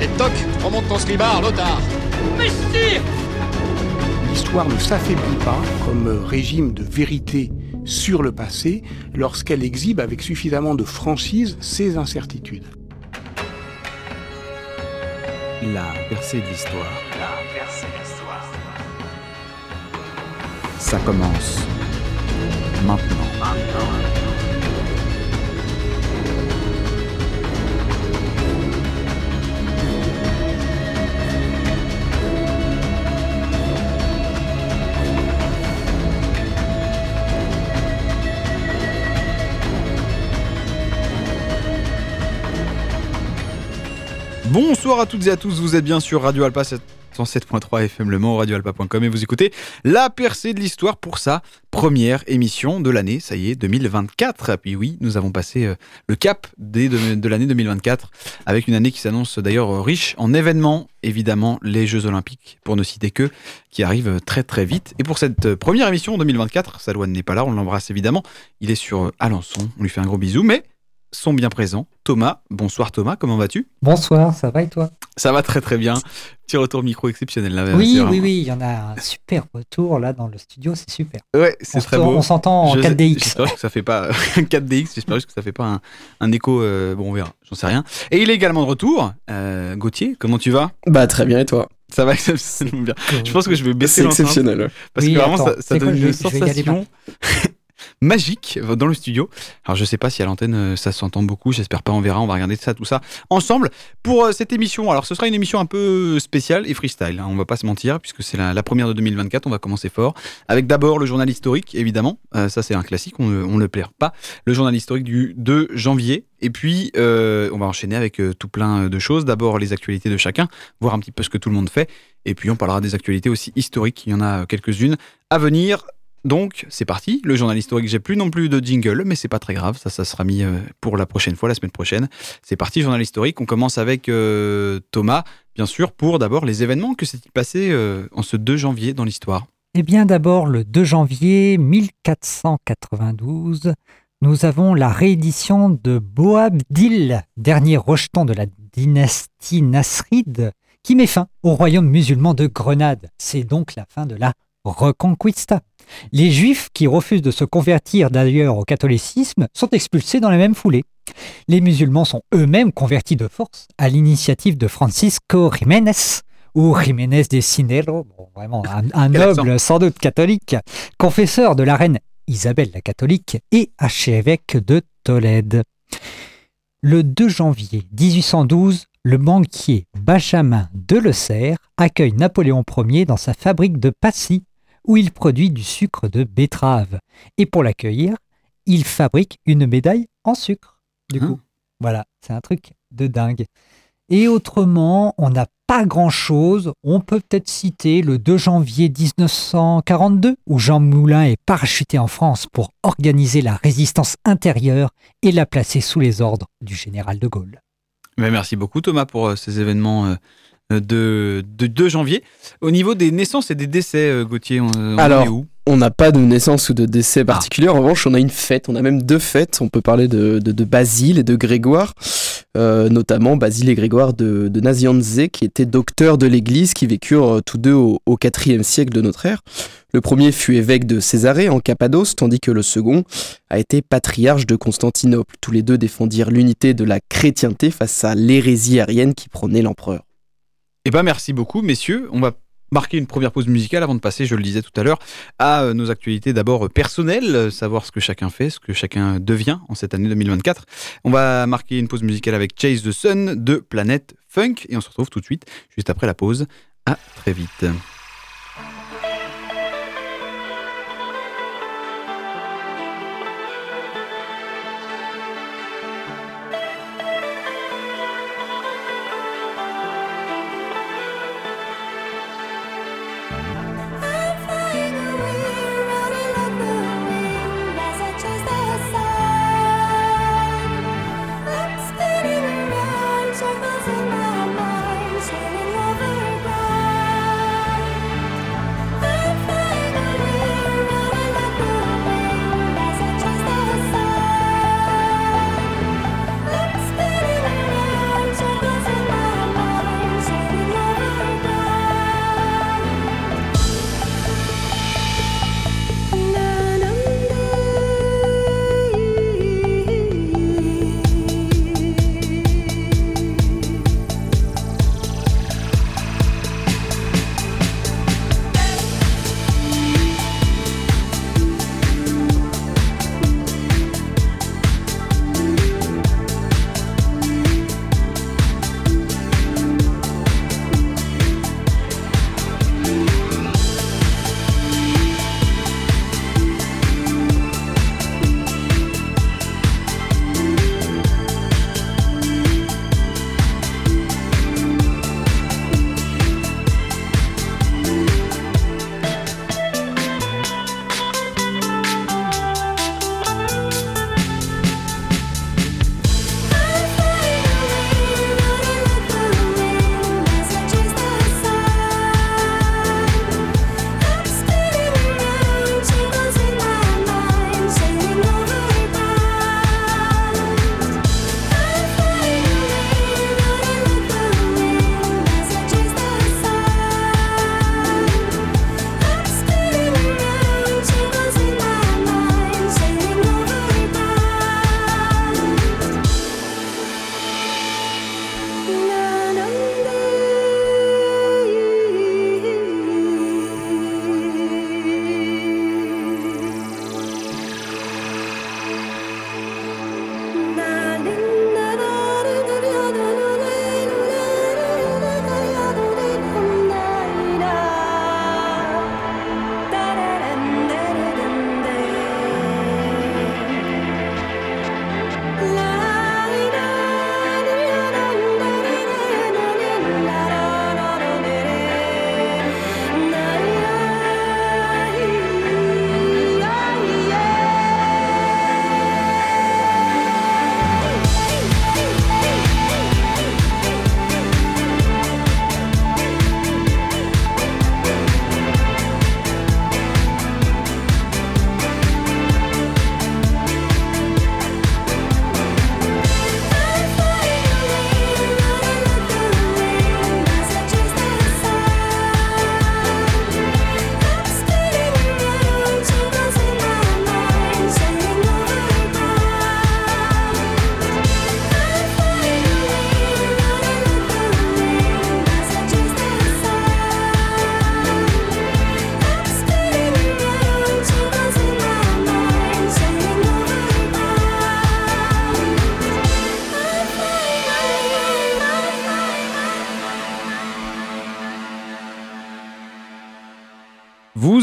Et toc, remonte ton slibard, Lothar L'histoire ne s'affaiblit pas comme régime de vérité sur le passé lorsqu'elle exhibe avec suffisamment de franchise ses incertitudes. La percée de l'histoire. La percée de l'histoire. Ça commence maintenant. Bonsoir à toutes et à tous, vous êtes bien sur Radio Alpa 107.3 FM Le Mans, radioalpa.com et vous écoutez La percée de l'histoire pour sa première émission de l'année, ça y est, 2024. Et puis oui, nous avons passé euh, le cap de, l'année 2024 avec une année qui s'annonce d'ailleurs riche en événements, évidemment les Jeux Olympiques, pour ne citer que, qui arrivent très très vite. Et pour cette euh, première émission 2024, Salouane n'est pas là, on l'embrasse évidemment, il est sur euh, Alençon, on lui fait un gros bisou, mais sont bien présents. Thomas, bonsoir Thomas, comment vas-tu? Bonsoir, ça va et toi? Ça va très très bien. Petit retour micro exceptionnel là. Oui, vraiment- oui, oui, il y en a un super retour là dans le studio, c'est super. Ouais, On c'est très beau. On s'entend en Je- 4DX. J'espère juste que ça fait pas 4DX. J'espère juste que ça fait pas un, un écho. euh, bon, on verra. J'en sais rien. Et il est également de retour. Euh, Gauthier, comment tu vas? Bah très bien et toi? Ça va exceptionnellement bien. Je pense que je vais baisser C'est exceptionnel. parce Oui, que vraiment attends, ça, ça quoi, donne je une je vais sensation magique dans le studio. Alors je sais pas si à l'antenne euh, ça s'entend beaucoup. J'espère pas. On verra. On va regarder ça, tout ça ensemble pour euh, cette émission. Alors ce sera une émission un peu spéciale et freestyle. hein, on va pas se mentir puisque c'est la, première de 2024. On va commencer fort avec d'abord le journal historique, évidemment. Euh, ça, c'est un classique, on ne le perd pas. Le journal historique du 2 janvier. Et puis, euh, on va enchaîner avec euh, tout plein de choses. D'abord, les actualités de chacun, voir un petit peu ce que tout le monde fait. Et puis, on parlera des actualités aussi historiques. Il y en a quelques-unes à venir. Donc, c'est parti. Le journal historique, j'ai plus non plus de jingle, mais c'est pas très grave. Ça, ça sera mis euh, pour la prochaine fois, la semaine prochaine. C'est parti, journal historique. On commence avec euh, Thomas, bien sûr, pour d'abord les événements. Que s'est-il passé euh, en ce 2 janvier dans l'histoire? Eh bien d'abord, le 2 janvier 1492, nous avons la réédition de Boabdil, dernier rejeton de la dynastie Nasride, qui met fin au royaume musulman de Grenade. C'est donc la fin de la Reconquista. Les juifs qui refusent de se convertir d'ailleurs au catholicisme sont expulsés dans la même foulée. Les musulmans sont eux-mêmes convertis de force à l'initiative de Francisco Jiménez ou Jiménez de Cinero, bon, vraiment un, noble sans doute catholique, confesseur de la reine Isabelle la catholique et archevêque de Tolède. Le 2 janvier 1812, le banquier Benjamin Delessert accueille Napoléon Ier dans sa fabrique de Passy, où il produit du sucre de betterave. Et pour l'accueillir, il fabrique une médaille en sucre. Du Hein coup, voilà, c'est un truc de dingue. Et autrement, on n'a pas grand-chose. On peut peut-être citer le 2 janvier 1942, où Jean Moulin est parachuté en France pour organiser la résistance intérieure et la placer sous les ordres du général de Gaulle. Mais Merci beaucoup Thomas pour euh, ces événements euh, de, de 2 janvier. Au niveau des naissances et des décès, euh, Gauthier, on, on en Alors, est où? On n'a pas de naissance ou de décès particulier. En revanche, on a une fête. On a même deux fêtes. On peut parler de, de, de Basile et de Grégoire. Euh, notamment Basile et Grégoire de, de Nazianze, qui étaient docteurs de l'Église, qui vécurent euh, tous deux au, au IVe siècle de notre ère. Le premier fut évêque de Césarée en Cappadoce, tandis que le second a été patriarche de Constantinople. Tous les deux défendirent l'unité de la chrétienté face à l'hérésie arienne qui prônait l'empereur. Eh ben merci beaucoup messieurs. On va marquer une première pause musicale avant de passer, je le disais tout à l'heure, à euh, nos actualités d'abord euh, personnelles, euh, savoir ce que chacun fait, ce que chacun devient en cette année 2024. On va marquer une pause musicale avec Chase the Sun de Planète Funk et on se retrouve tout de suite juste après la pause. À très vite.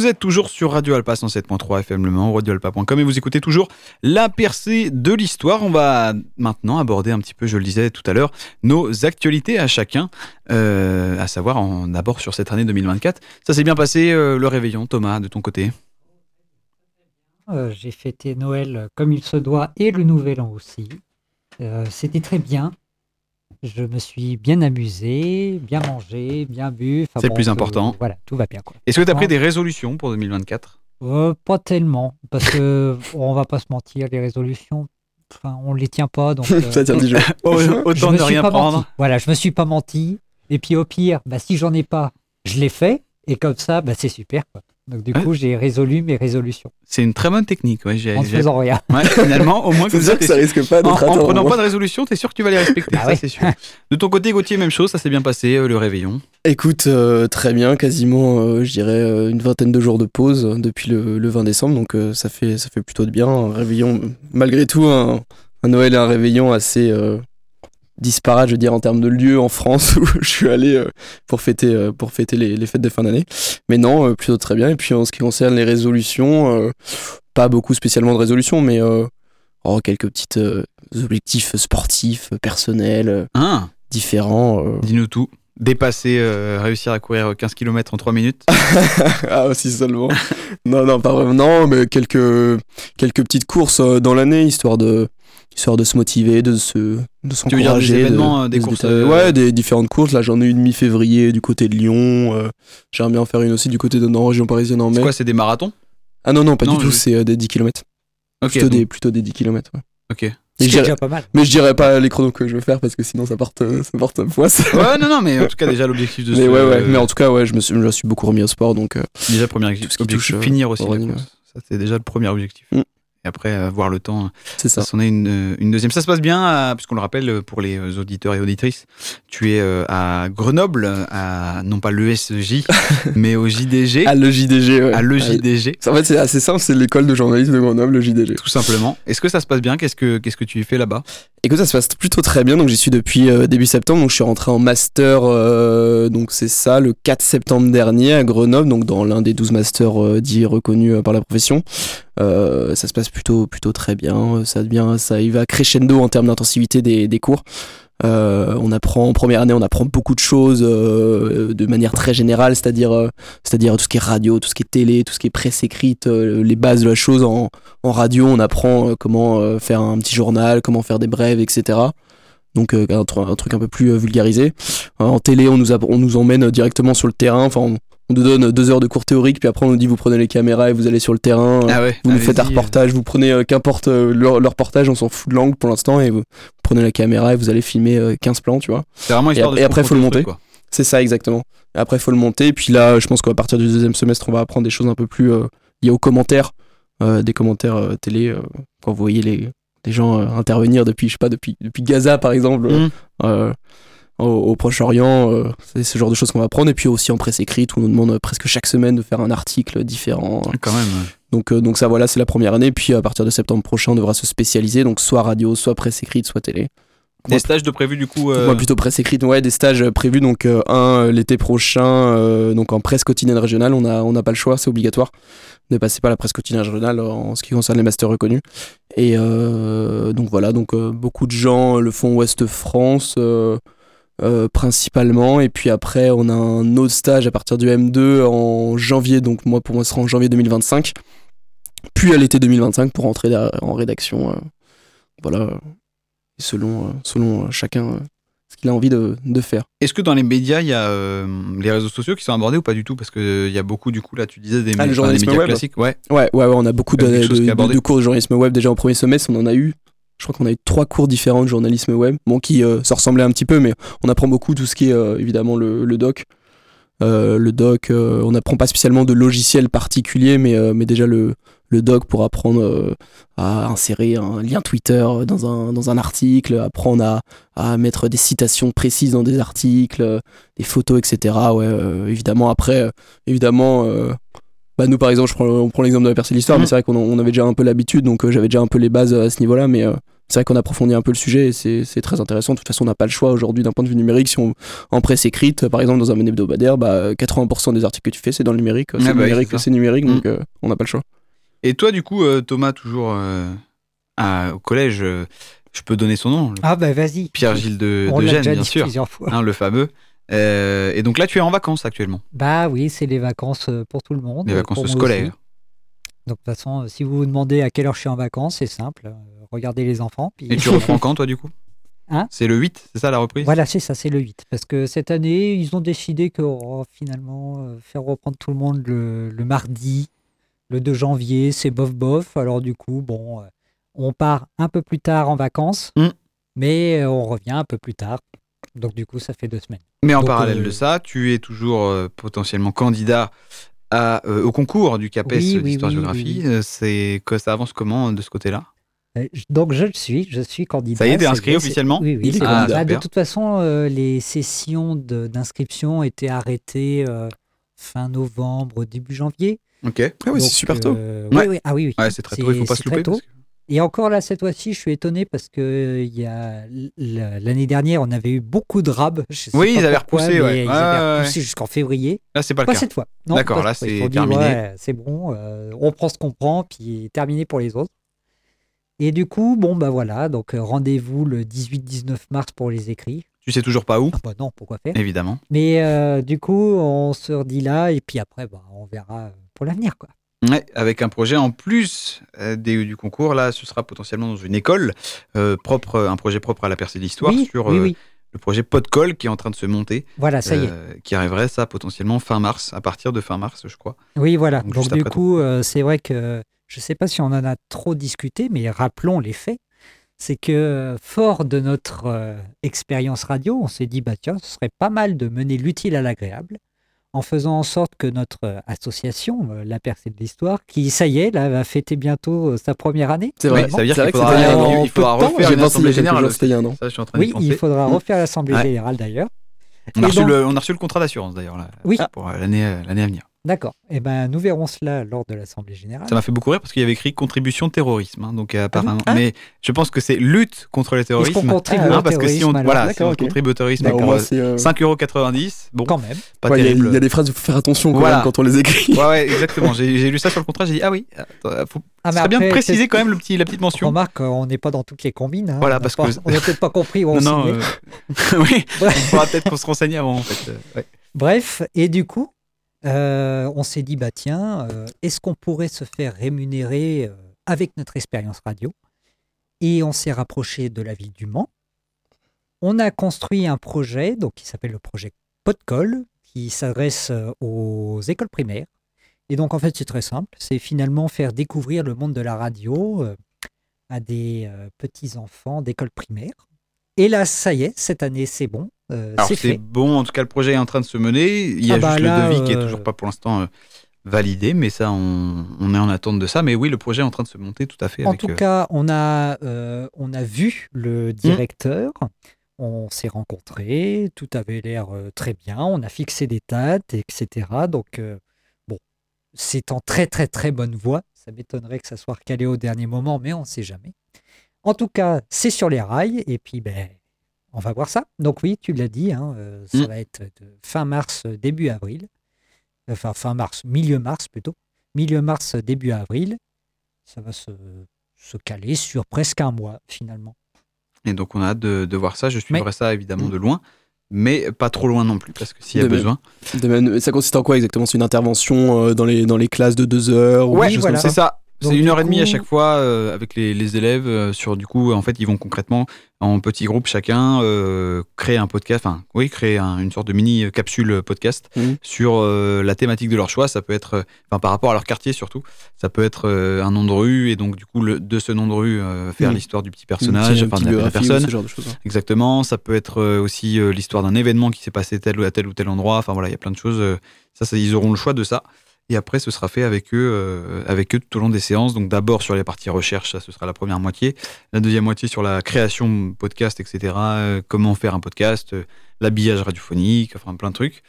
Vous êtes toujours sur Radio Alpa 107.3 FM Le Mans, radioalpa.com et vous écoutez toujours la percée de l'histoire. On va maintenant aborder un petit peu, je le disais tout à l'heure, nos actualités à chacun, euh, à savoir en d'abord sur cette année 2024. Ça s'est bien passé euh, le réveillon, Thomas, de ton côté? Euh, J'ai fêté Noël comme il se doit et le Nouvel An aussi. C'était très bien. Je me suis bien amusé, bien mangé, bien bu. Enfin C'est le plus important. voilà, tout va bien. Quoi. Est-ce que tu as pris des résolutions pour 2024 Euh, pas tellement, parce que on va pas se mentir, les résolutions, enfin, on les tient pas. Donc, euh, Ça tient du jeu. Autant ne rien prendre. menti. Voilà, je me suis pas menti. Et puis au pire, bah, si j'en ai pas, je l'ai fait. Et comme ça, bah, c'est super. Quoi. Donc du Ouais. coup, j'ai résolu mes résolutions C'est une très bonne technique. Ouais, en ne faisant rien. ouais, finalement, au moins C'est comme sûr ça, que ça risque pas En, d'être en atteint. prenant moi. pas de résolution, t'es sûr que tu vas les respecter, Bah ça ouais. c'est sûr. De ton côté, Gauthier, même chose, ça s'est bien passé, euh, le réveillon. Écoute, euh, très bien, quasiment, euh, je dirais, une vingtaine de jours de pause depuis le, le 20 décembre, donc euh, ça, fait, ça fait plutôt de bien. Un réveillon, malgré tout, un, un Noël et un réveillon assez euh, disparate, je veux dire, en termes de lieu en France où je suis allé euh, pour fêter, euh, pour fêter les, les fêtes de fin d'année. Mais non, euh, plutôt très bien. Et puis en ce qui concerne les résolutions, pas beaucoup spécialement de résolutions, mais oh, quelques petits objectifs sportifs, personnels, Hein, différents. dis-nous tout. Dépasser, euh, réussir à courir 15 km en 3 minutes. ah, aussi seulement. non, non, pas vraiment. Non, mais quelques, quelques petites courses dans l'année, histoire de, histoire de se motiver, de se, de dire des s'encourager. de- événements, euh, des de se courses, détailler. euh, Ouais, des différentes courses. Là, j'en ai une mi-février du côté de Lyon. euh, J'aimerais bien en faire une aussi du côté de la région parisienne en C'est mai. quoi, c'est des marathons? Ah non, non, pas Non, du tout, je- c'est euh, des 10 km. Ok, plutôt, donc- des, plutôt des 10 km. Ouais. ok. Mais, C'est je dirais, déjà pas mal. mais je dirais pas les chronos que je veux faire parce que sinon ça porte, ça porte poisse. Ouais, non, non, mais en tout cas, déjà l'objectif de Mais ce. ouais, ouais. Mais en tout cas, ouais, je me suis, je me suis beaucoup remis au sport donc. Déjà, premier Tout ce qui objectif, touche, euh, finir aussi au la running, course. Ça, c'est déjà le premier objectif. Mm. Et après, euh, voir le temps, c'est ça s'en est une, une deuxième. Ça se passe bien, euh, puisqu'on le rappelle euh, pour les euh, auditeurs et auditrices. Tu es à Grenoble, à non pas l'ESJ, mais au JDG. À le JDG, ouais. à l'EJDG. En fait, c'est assez simple, c'est l'école de journalisme de Grenoble, le JDG. Tout simplement. Est-ce que ça se passe bien? Qu'est-ce que qu'est-ce que tu y fais là-bas? Écoute, ça se passe plutôt très bien. Donc, j'y suis depuis euh, début septembre. Donc, je suis rentré en master. euh, donc, c'est ça, le 4 septembre dernier à Grenoble. Donc, dans l'un des 12 masters euh, dits reconnus par la profession. Euh, ça se passe plutôt, plutôt très bien. Ça devient, ça y va crescendo en termes d'intensivité des, cours. Euh, on apprend en première année, on apprend beaucoup de choses euh, de manière très générale, c'est-à-dire, c'est-à-dire tout ce qui est radio, tout ce qui est télé, tout ce qui est presse écrite, les bases de la chose en, radio, on apprend comment faire un petit journal, comment faire des brèves, etc. Donc un, tru- un truc un peu plus vulgarisé. En télé, on nous, on nous emmène directement sur le terrain. On nous donne deux heures de cours théoriques, puis après on nous dit vous prenez les caméras et vous allez sur le terrain. Ah ouais. Vous nous faites un allez-y. reportage, vous prenez euh, qu'importe euh, leur, leur reportage, on s'en fout de l'angle pour l'instant, et vous prenez la caméra et vous allez filmer euh, 15 plans, tu vois. C'est vraiment histoire de et après, faut le monter. C'est ça exactement. Et après, il faut le monter. Et puis là, je pense qu'à partir du deuxième semestre, on va apprendre des choses un peu plus euh, liées aux commentaires, euh, des commentaires euh, télé. euh, quand vous voyez les, les gens euh, intervenir depuis, je sais pas, depuis, depuis Gaza par exemple, Mm. Au, au Proche-Orient, euh, c'est ce genre de choses qu'on va apprendre. Et puis aussi en presse écrite, où on nous demande euh, presque chaque semaine de faire un article différent. Quand même. ouais. Donc, euh, donc ça, voilà, c'est la première année. Puis à partir de septembre prochain, on devra se spécialiser. Donc soit radio, soit presse écrite, soit télé. Des Moi, stages de prévu du coup. euh, moi plutôt presse écrite, ouais, des stages prévus. Donc euh, un l'été prochain, euh, donc en presse quotidienne régionale, on a on n'a pas le choix, c'est obligatoire de passer par la presse quotidienne régionale en ce qui concerne les masters reconnus. Et euh, donc voilà, donc euh, beaucoup de gens le font Ouest France. Euh, principalement et puis après on a un autre stage à partir du M2 en janvier donc moi pour moi ce sera en janvier 2025 puis à l'été 2025 pour rentrer en rédaction euh, voilà selon euh, selon chacun ce qu'il a envie de, de faire Est-ce que dans les médias, il y a euh, les réseaux sociaux qui sont abordés ou pas du tout? Parce qu'il y a beaucoup, du coup, là, tu disais des, Ah, le enfin, des journalisme médias web. classiques. Ouais. Ouais, ouais, ouais, on a beaucoup de, de- cours de journalisme web déjà en premier semestre. On en a eu, je crois qu'on a eu trois cours différents de journalisme web, bon, qui euh, se ressemblaient un petit peu, mais on apprend beaucoup tout ce qui est euh, évidemment le, doc. Le doc, euh, on n'apprend pas spécialement de logiciel particulier, mais, mais déjà le, le doc pour apprendre à insérer un lien Twitter dans un, dans un article, apprendre à, à mettre des citations précises dans des articles, des photos, etc. Ouais, évidemment, après, évidemment, bah nous par exemple, je prends, on prend l'exemple de la percée de l'histoire, mais c'est vrai qu'on avait déjà un peu l'habitude, donc euh, j'avais déjà un peu les bases euh, à ce niveau-là, mais, euh, c'est vrai qu'on approfondit un peu le sujet et c'est c'est très intéressant. De toute façon, on n'a pas le choix aujourd'hui d'un point de vue numérique. Si on en presse écrite, par exemple dans un hebdomadaire, bah, 80% des articles que tu fais, c'est dans le numérique. C'est Ah bah oui, numérique, c'est c'est numérique, donc Mm. euh, on n'a pas le choix. Et toi, du coup, euh, Thomas, toujours euh, à- au collège, euh, je peux donner son nom, Ah bah vas-y. Pierre-Gilles de, On de l'a Gênes, déjà bien dit sûr, plusieurs fois. hein, le fameux. Euh, et donc là, tu es en vacances actuellement, Bah oui, c'est les vacances euh, pour tout le monde. les vacances scolaires. Donc de toute façon, euh, si vous vous demandez à quelle heure je suis en vacances, c'est simple. regardez les enfants. Puis... Et tu reprends quand, toi, du coup? Hein? C'est le 8, c'est ça la reprise? Voilà, c'est ça, c'est le 8. Parce que cette année, ils ont décidé que oh, finalement, euh, faire reprendre tout le monde le, le mardi, le 2 janvier, c'est bof-bof. Alors du coup, bon, euh, on part un peu plus tard en vacances, Mm. mais euh, on revient un peu plus tard. Donc du coup, ça fait deux semaines. Mais en Donc, parallèle euh, de ça, tu es toujours euh, potentiellement candidat à, euh, au concours du CAPES Oui, d'histoire-géographie. oui, oui. C'est que ça avance comment de ce côté-là? Donc je le suis, je suis candidat. Ça y est, t'es inscrit officiellement? Oui, oui. Il est c'est candidat. candidat. Ah, de super. toute façon, euh, les sessions de- d'inscription étaient arrêtées euh, fin novembre, début janvier. Ok. Ah oui, c'est super tôt. euh, Ouais. oui, oui. Ah oui, oui. Ouais, c'est très tôt, il faut pas se louper. très tôt. parce que- Et encore là, cette fois-ci, je suis étonné parce que il y a l'année dernière, on avait eu beaucoup de rabs. Je sais Oui, pas ils avaient pourquoi, repoussé, ouais. Ils avaient repoussé jusqu'en février. Là, c'est pas le Pas cas. cette fois. D'accord, pas là, c'est terminé. ouais, c'est bon, euh, on prend ce qu'on prend, puis terminé pour les autres. Et du coup, bon, bah voilà, donc euh, rendez-vous le 18-19 mars pour les écrits. Tu sais toujours pas où Ah bah non, pourquoi faire? Évidemment. Mais euh, du coup, on se redit là, et puis après, bah, on verra pour l'avenir, quoi. Ouais, avec un projet en plus euh, des- du concours, là, ce sera potentiellement dans une école euh, propre, un projet propre à la percée de l'histoire oui, sur oui, euh, oui. le projet Podcol qui est en train de se monter, Voilà, ça y est. qui arriverait ça potentiellement fin mars, à partir de fin mars, je crois. Oui, voilà. Donc, Donc, du coup, c'est vrai que je ne sais pas si on en a trop discuté, mais rappelons les faits. C'est que, fort de notre expérience radio, on s'est dit, bah tiens, ce serait pas mal de mener l'utile à l'agréable, en faisant en sorte que notre euh, association, euh, La Percée de l'Histoire, qui, ça y est, là, va fêter bientôt euh, sa première année. C'est vrai. ça veut dire qu'il que faudra, c'était il il faudra temps, refaire J'ai une pensé il y assemblée a quelques générale. Oui, il faudra Mm. refaire l'Assemblée. Générale d'ailleurs. On a, reçu donc- le, on a reçu le contrat d'assurance d'ailleurs là, Oui. pour l'année l'année à venir. D'accord. Eh ben, nous verrons cela lors de l'Assemblée Générale. Ça m'a fait beaucoup rire parce qu'il y avait écrit contribution terrorisme. hein, donc euh, apparemment, Ah. mais je pense que c'est lutte contre le Est-ce qu'on terrorisme. contribue Ah, au Hein, parce que si on, terrorisme, alors voilà, si on ok. contribue au terrorisme Bah, au moins, euh, c'est, euh, 5,90€, bon, Quand même. pas ouais, il y a- terrible. Il y, a des phrases où il faut faire attention quand, Voilà. même quand on les écrit. Ouais, ouais, exactement. J'ai lu ça sur le contrat, j'ai dit, ah oui, attends, faut, Ah, mais bien de préciser quand même le petit, la petite mention. Remarque, on n'est pas dans toutes les combines. hein. Voilà, On n'a parce pas- que- On n'a peut-être pas compris où on Non, non, euh, oui, il faudra peut-être qu'on se renseigne avant en fait. ouais. Bref, et du coup, euh, on s'est dit, bah tiens, euh, est-ce qu'on pourrait se faire rémunérer euh, avec notre expérience radio? Et on s'est rapproché de la ville du Mans. On a construit un projet donc, qui s'appelle le projet Podcol, qui s'adresse aux écoles primaires. Et donc, en fait, c'est très simple. C'est finalement faire découvrir le monde de la radio à des petits-enfants d'école primaire. Et là, ça y est, cette année, c'est bon. Euh, Alors c'est bon, en tout cas le projet est en train de se mener. Il y a Ah bah juste là, le devis qui est euh, toujours pas pour l'instant euh, validé, mais ça on, on est en attente de ça. Mais oui, le projet est en train de se monter tout à fait. En avec, tout euh, cas, on a, euh, on a vu le directeur, on s'est rencontrés, tout avait l'air euh, très bien, on a fixé des dates, etc. Donc, euh, bon, c'est en très très très bonne voie. Ça m'étonnerait que ça soit recalé au dernier moment, mais on ne sait jamais. En tout cas, c'est sur les rails, et puis ben, on va voir ça. Donc oui, tu l'as dit, hein, euh, ça Mm. va être de fin mars, euh, début avril. Enfin, fin mars, milieu mars plutôt. Milieu mars, début avril. Ça va se, se caler sur presque un mois, finalement. Et donc on a hâte de, de voir ça. Je suivrai Mais- ça évidemment de loin, mais pas trop loin non plus parce que s'il y a De même. besoin. De même, ça consiste en quoi exactement? C'est une intervention euh, dans, les, dans les classes de deux heures? Ou Ouais, des choses voilà. C'est ça C'est une heure et demie à chaque fois euh, avec les, les élèves. euh, sur du coup, en fait, ils vont concrètement en petits groupes chacun euh, créer un podcast. Enfin, oui, créer un- une sorte de mini capsule podcast Mhm. sur la thématique de leur choix. Ça peut être, enfin, par rapport à leur quartier surtout. Ça peut être un nom de rue et donc du coup le- de ce nom de rue faire Mhm. l'histoire du petit personnage, petite- enfin de la, personne. ce genre de choses. hein. Exactement. Ça peut être aussi l'histoire d'un événement qui s'est passé tel ou à tel ou tel endroit. Enfin voilà, il y a plein de choses. Ça, ça, ils auront le choix de ça. Et après, ce sera fait avec eux, euh, avec eux tout au long des séances. Donc d'abord sur les parties recherche, ça ce sera la première moitié. La deuxième moitié sur la création podcast, etc. euh, comment faire un podcast, euh, l'habillage radiophonique, enfin plein de trucs.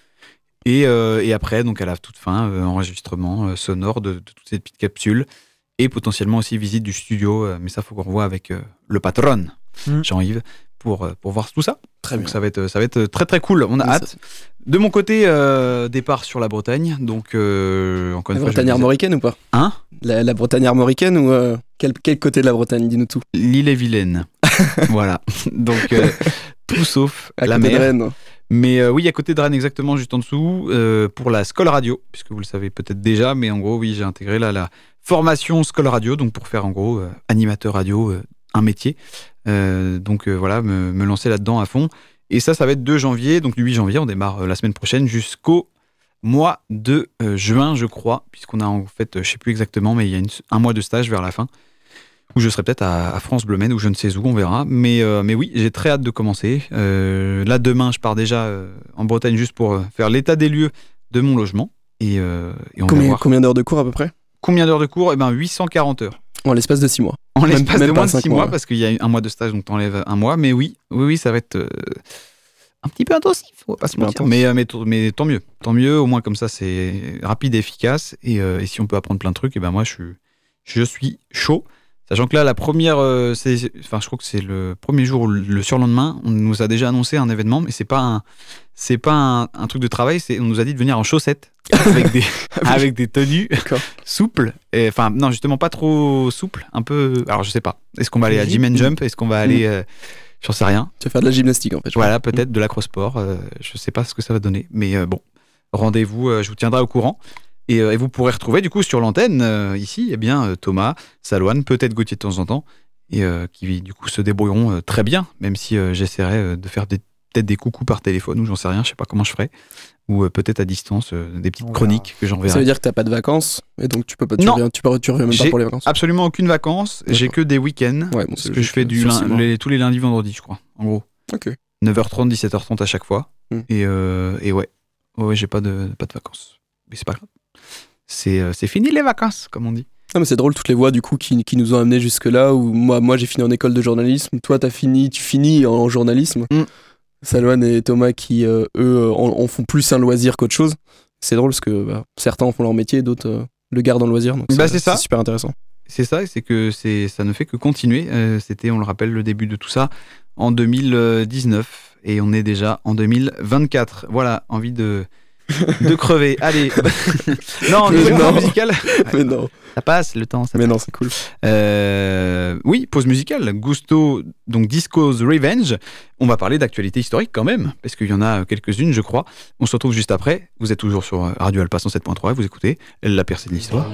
Et, et après, donc à la toute fin, enregistrement sonore de, de toutes ces petites capsules. et potentiellement aussi visite du studio. mais ça, faut qu'on revoie avec le patron, Mm. Jean-Yves, pour, pour voir tout ça. Très Donc bien. ça va être, ça va être très très cool. On a hâte. De mon côté, euh, départ sur la Bretagne. Donc euh, encore La fois, Bretagne armoricaine ou pas? Hein? La, la Bretagne armoricaine ou euh, quel, quel côté de la Bretagne? Dis-nous tout. L'île est vilaine. voilà. Donc euh, tout sauf À la côté de mer. Rennes. Mais oui, à côté de Rennes, exactement, juste en dessous, pour la Skoll Radio, puisque vous le savez peut-être déjà, mais en gros, oui, j'ai intégré là la formation Skoll Radio, donc pour faire en gros animateur radio, un métier. Donc voilà, me, me lancer là-dedans à fond. Et ça, ça va être 2 janvier, donc le 8 janvier, on démarre euh, la semaine prochaine jusqu'au mois de euh, juin, je crois, puisqu'on a en fait, euh, je sais plus exactement, mais il y a une- un mois de stage vers la fin, où je serai peut-être à, à France Bleu Maine, ou je ne sais où, on verra. Mais, euh, mais oui, j'ai très hâte de commencer. Euh, là, demain, je pars déjà en Bretagne juste pour faire l'état des lieux de mon logement. Et, et on va Combien, voir. combien d'heures de cours à peu près? Combien d'heures de cours? Eh ben 840 heures. En l'espace de 6 mois. En l'espace de moins de 6 mois, mois. parce qu'il y a un mois de stage, donc t'enlèves un mois. Mais oui, oui, oui, ça va être euh, un petit peu intensif, on va pas se mentir. Mais, euh, mais, mais tant mieux. Tant mieux, au moins comme ça, c'est rapide et efficace. Et, euh, et si on peut apprendre plein de trucs, et ben moi, je suis, je suis chaud. Sachant que là, la première, euh, c'est, enfin, je crois que c'est le premier jour, ou le surlendemain, on nous a déjà annoncé un événement, mais c'est pas un, c'est pas un, un truc de travail, c'est, on nous a dit de venir en chaussettes avec des, avec des tenues souples. Et, Enfin, non, justement pas trop souples, un peu. Alors, je sais pas. Est-ce qu'on va aller à Gym and Jump? Est-ce qu'on va aller, euh, j'en sais rien. Tu vas faire de la gymnastique en fait. Voilà, peut-être de l'acrosport. euh, je sais pas ce que ça va donner, mais euh, bon, rendez-vous. euh, je vous tiendrai au courant. Et, euh, et vous pourrez retrouver du coup sur l'antenne euh, ici, eh bien euh, Thomas, Salouane, peut-être Gauthier de temps en temps, et qui du coup se débrouilleront très bien, même si j'essaierai de faire des- peut-être des coucous par téléphone ou j'en sais rien, je sais pas comment je ferai, ou euh, peut-être à distance euh, des petites On chroniques que Ça j'enverrai. veut dire que t'as pas de vacances et donc tu peux pas. Tu Non. reviens, tu, peux- tu reviens même pas pour les vacances. Absolument aucune vacances, j'ai que des week-ends, Ouais, bon, parce que je fais du les- tous les lundis, vendredis, je crois, en gros. Ok. 9h30, 17h30 à chaque fois. Hmm. Et, euh, et ouais, ouais, j'ai pas de, pas de vacances. Mais c'est pas grave. C'est euh, c'est fini les vacances, comme on dit. Mais c'est drôle toutes les voix du coup qui, qui nous ont amenés jusque là où moi moi j'ai fini en école de journalisme, toi t'as fini tu finis en journalisme. Mm. Salouane et Thomas qui euh, eux en, en font plus un loisir qu'autre chose. C'est drôle parce que bah, certains en font leur métier, d'autres euh, le gardent en loisir. Donc Bah, c'est ça. C'est super intéressant. C'est ça, c'est que c'est ça ne fait que continuer. Euh, C'était, on le rappelle, le début de tout ça en 2019 et on est déjà en 2024. Voilà, envie de de crever. Allez, non, nouvelle non. pause musicale. Mais non, Ça passe le temps. Ça mais non c'est cool. Euh, oui, pause musicale. Gusto, donc Disco's Revenge. On va parler d'actualité historique quand même, parce qu'il y en a quelques-unes, je crois. On se retrouve juste après. Vous êtes toujours sur Radio Alpha 107.3 et vous écoutez La percée de l'histoire.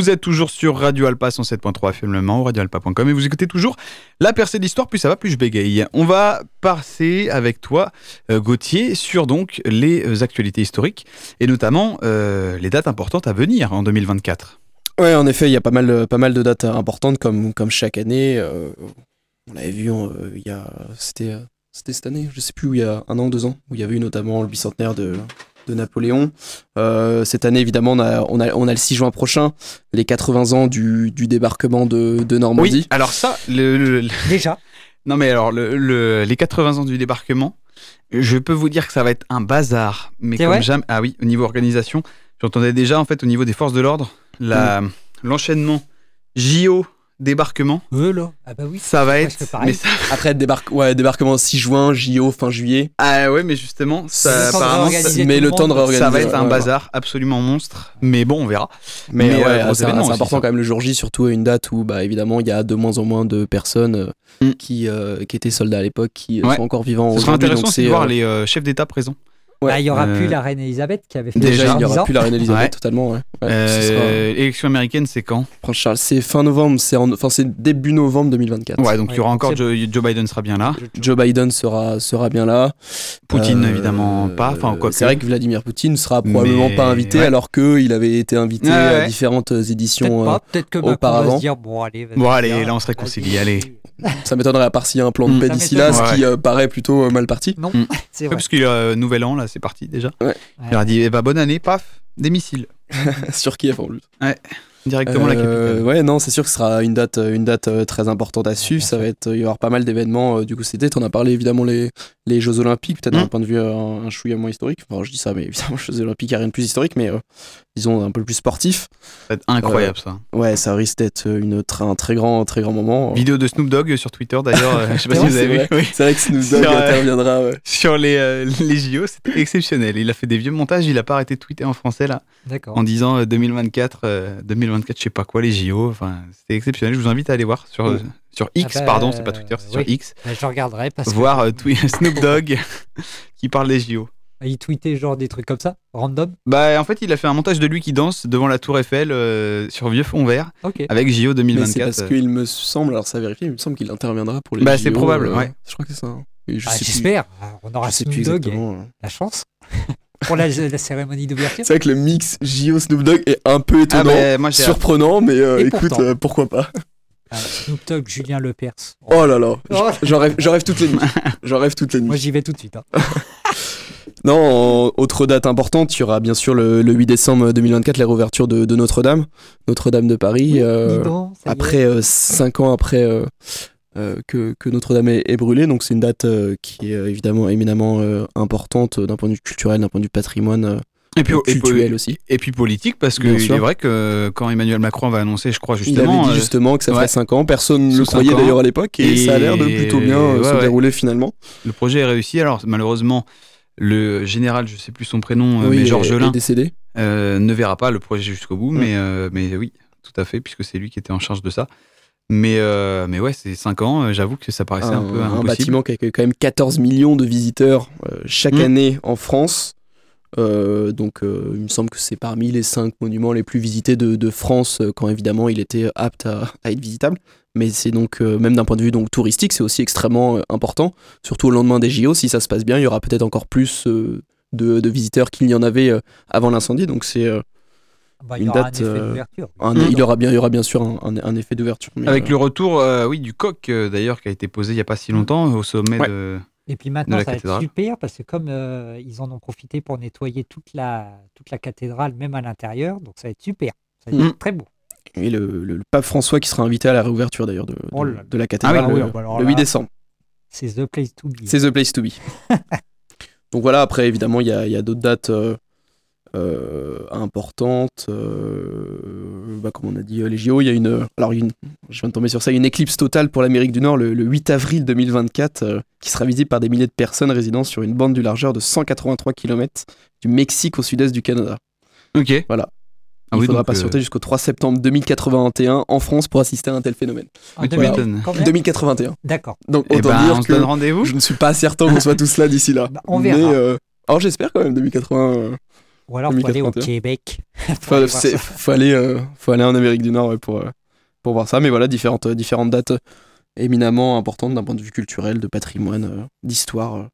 Vous êtes toujours sur Radio Alpa 107.3 FM Le radioalpa.com et vous écoutez toujours la percée de l'histoire. Plus ça va, plus je bégaye. On va passer avec toi, euh, Gauthier, sur donc les euh, actualités historiques et notamment euh, les dates importantes à venir en 2024. Ouais, en effet, il y a pas mal, pas mal de dates importantes comme, comme chaque année. on l'avait vu, euh, il y c'était, c'était cette année, je sais plus où il y a un an, deux ans, où il y avait eu notamment le bicentenaire de, de Napoléon. Euh, cette année, évidemment, on a, on, a, on a le 6 juin prochain, les 80 ans du, du débarquement de, de Normandie. Oui, alors ça, le- le- le- Déjà, non mais alors le- le- les 80 ans du débarquement, je peux vous dire que ça va être un bazar. Mais comme jamais, ah oui, au niveau organisation, j'entendais déjà en fait au niveau des forces de l'ordre, la- l'enchaînement JO débarquement, eux là. Ah bah oui. ça va être. Mais ça- Après, débarque, ouais, débarquement 6 juin, JO, fin juillet. ah ouais, mais justement, ça, apparemment, mais le temps de réorganiser. ça va être un bazar absolument monstre. Mais bon, on verra. Mais, Mais, ouais, euh, gros c'est aussi, important ça. quand même le jour J, surtout à une date où, bah, évidemment, il y a de moins en moins de personnes euh, Mm. qui, euh, qui étaient soldats à l'époque, qui euh, Ouais. sont encore vivants Ce sera intéressant donc de voir euh, les euh, chefs d'État présents. Ouais. Bah, il y aura Euh, plus la reine Elisabeth qui avait fait Déjà, il n'y 10 aura plus la reine Elisabeth, Ouais. totalement. Ouais. Sera- Euh, Élection américaine, c'est quand? Prince Charles, c'est fin novembre, c'est en... enfin c'est début novembre 2024. Ouais, donc il y aura encore Joe, Joe Biden sera bien là. Joe Biden sera, sera bien là. Poutine Euh, évidemment pas. Enfin quoi C'est vrai que Vladimir Poutine sera probablement Mais- pas invité ouais. alors qu'il avait été invité Ouais, à différentes Peut-être éditions. peut-être que Macron va auparavant. se dire bon allez. Bon, là, on se réconcilie, allez. Ça m'étonnerait à part s'il y a un plan de Mm. paix d'ici là, ce qui euh, paraît plutôt euh, mal parti. Non, Mm. c'est Ouais, vrai. parce qu'il y a euh, Nouvel An, là, c'est parti déjà. Ouais. Il leur a dit, eh ben, bonne année, paf, des missiles. Sur Kiev en plus. Directement la Euh, capitale. ouais, non, c'est sûr que ce sera une date, une date euh, très importante à suivre. Ça va être, il va y avoir pas mal d'événements. euh, du coup, c'était, on a parlé évidemment les, les Jeux Olympiques, peut-être d'un point de vue euh, un, un chouïa moins historique. Enfin, je dis ça, mais évidemment, les Jeux Olympiques, il n'y a rien de plus historique, mais euh, disons un peu plus sportif. Ça va être incroyable ça. Ouais, ça risque d'être une, un très grand, très grand moment. Vidéo de Snoop Dogg sur Twitter d'ailleurs. euh, je sais pas si vous avez vu. c'est Oui. C'est vrai que Snoop Dogg Sur, euh, interviendra. ouais. Sur les, euh, les JO, c'était exceptionnel. Il a fait des vieux montages, il a pas arrêté de tweeter en français là, D'accord. en disant euh, 2024, euh, 2024, je sais pas quoi, les JO. Enfin, c'était exceptionnel. Je vous invite à aller voir sur, euh, sur X, Ah bah, pardon, c'est pas Twitter, c'est oui. sur X. Bah, je regarderai parce Voir que euh, Snoop Dogg qui parle des JO. il tweetait genre des trucs comme ça, random? Bah, en fait, il a fait un montage de lui qui danse devant la Tour Eiffel euh, sur vieux fond vert Ok. avec JO Mais c'est 2024. parce qu'il me semble, alors ça a vérifié, il me semble qu'il interviendra pour les Bah, JO, c'est probable, euh, ouais. Je crois que c'est ça. hein. Je Ah, J'espère. On aura Snoop Dogg. euh. La chance. Pour la, la cérémonie d'ouverture. C'est vrai que le mix JO Snoop Dogg est un peu Ah, étonnant, bah, moi, surprenant, mais euh, écoute, pourtant. euh, pourquoi pas. Ah, Snoop Dogg, Julien Lepers. Oh là là, Oh. j'en rêve, j'en rêve toutes les nuits. J'en rêve toutes les nuits. Moi j'y vais tout de suite. hein. Non, autre date importante, il y aura bien sûr le, le 8 décembre 2024 la réouverture de, de Notre-Dame, Notre-Dame de Paris. euh, donc, après 5 ans après que, que Notre-Dame est, brûlée, donc c'est une date euh, qui est euh, évidemment éminemment euh, importante euh, d'un point de vue culturel, d'un point de vue patrimoine euh, Et puis, et, culturel aussi. et puis politique, parce qu'il sûr. est vrai que quand Emmanuel Macron va annoncer, je crois Il justement. avait dit euh, justement que ça ouais. ferait 5 ans, personne ne le croyait d'ailleurs à l'époque et, Et- ça a l'air de plutôt bien euh, ouais, se ouais. dérouler finalement. le projet est réussi. Alors, malheureusement, le général, je sais plus son prénom, euh, Oui, mais Georges Gelin, décédé. euh, ne verra pas le projet jusqu'au bout. Mm. Mais, euh, mais oui, tout à fait, puisque c'est lui qui était en charge de ça. Mais, euh, mais ouais, c'est 5 ans. euh, J'avoue que ça paraissait un, peu impossible. bâtiment qui accueille quand même 14 millions de visiteurs euh, chaque Mm. année en France. Euh, donc il me semble que c'est parmi les 5 monuments les plus visités de, de France quand évidemment il était apte à, à être visitable. Mais c'est donc, même d'un point de vue donc, touristique, c'est aussi extrêmement important. Surtout au lendemain des JO, si ça se passe bien, il y aura peut-être encore plus de, de visiteurs qu'il n'y en avait avant l'incendie. Donc c'est Bah, il y une aura un date, effet euh, d'ouverture. un- il, y aura bien, il y aura bien sûr un, un- un effet d'ouverture. Avec euh, le retour, euh, oui, du coq euh, d'ailleurs qui a été posé il y a pas si longtemps au sommet Ouais. de. Et puis maintenant, la ça va être super parce que comme euh, ils en ont profité pour nettoyer toute la, toute la cathédrale, même à l'intérieur, donc ça va être super. Ça va être Mm. très beau. Et le, le- le pape François qui sera invité à la réouverture d'ailleurs de, Oh la cathédrale Ah oui, le, oui, bah alors le là, 8 décembre. C'est the place to be. C'est the place to be. Donc voilà, après évidemment il y a, il y a d'autres dates euh, importantes. euh, bah, comme on a dit, euh, les JO, il y a une... Alors une- je viens de tomber sur ça, une éclipse totale pour l'Amérique du Nord le, le 8 avril 2024 euh, qui sera visible par des milliers de personnes résidant sur une bande du largeur de 183 km du Mexique au sud-est du Canada. Ok. Voilà. Ah il oui, faudra donc, euh, patienter jusqu'au 3 septembre 2081 en France pour assister à un tel phénomène. En Mais tu 2000, m'étonnes. combien 2081. D'accord. Donc eh autant ben, dire on que donne rendez-vous. je ne suis pas certain qu'on soit tous là d'ici là. Bah, on verra. Mais, euh, alors j'espère quand même 2080. euh, Ou alors, faut aller au 2081. Québec. Faut, aller faut euh, faut aller en Amérique du Nord ouais, pour, euh, pour voir ça. Mais voilà, différentes, euh, différentes dates éminemment importantes d'un point de vue culturel, de patrimoine, euh, d'histoire euh,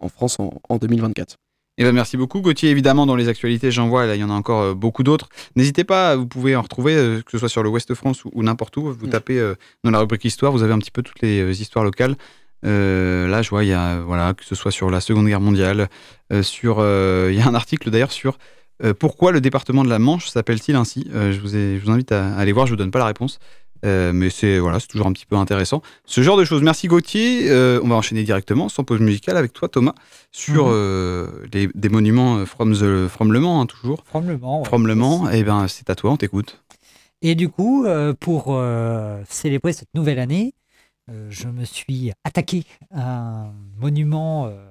en France en, en 2024. Eh ben, merci beaucoup Gauthier. Évidemment, dans les actualités, j'en vois, là, il y en a encore euh, beaucoup d'autres. N'hésitez pas, vous pouvez en retrouver, euh, que ce soit sur le Ouest France ou, ou n'importe où. Vous Mm. tapez euh, dans la rubrique Histoire, vous avez un petit peu toutes les euh, histoires locales. Euh, là, je vois, il y a, voilà, que ce soit sur la Seconde Guerre mondiale, euh, sur, euh, il y a un article d'ailleurs sur pourquoi le département de la Manche s'appelle-t-il ainsi? Je, vous ai- je vous invite à, à aller voir, je vous donne pas la réponse. Mais c'est voilà, c'est toujours un petit peu intéressant. Ce genre de choses. Merci Gauthier. On va enchaîner directement sans pause musicale avec toi Thomas sur Mhm. les- des monuments from, the, from Le Mans hein, toujours. From Le Mans. ouais. From Le Mans. Eh ben c'est à toi, on t'écoute. Et du coup, pour célébrer cette nouvelle année, je me suis attaqué à un monument euh,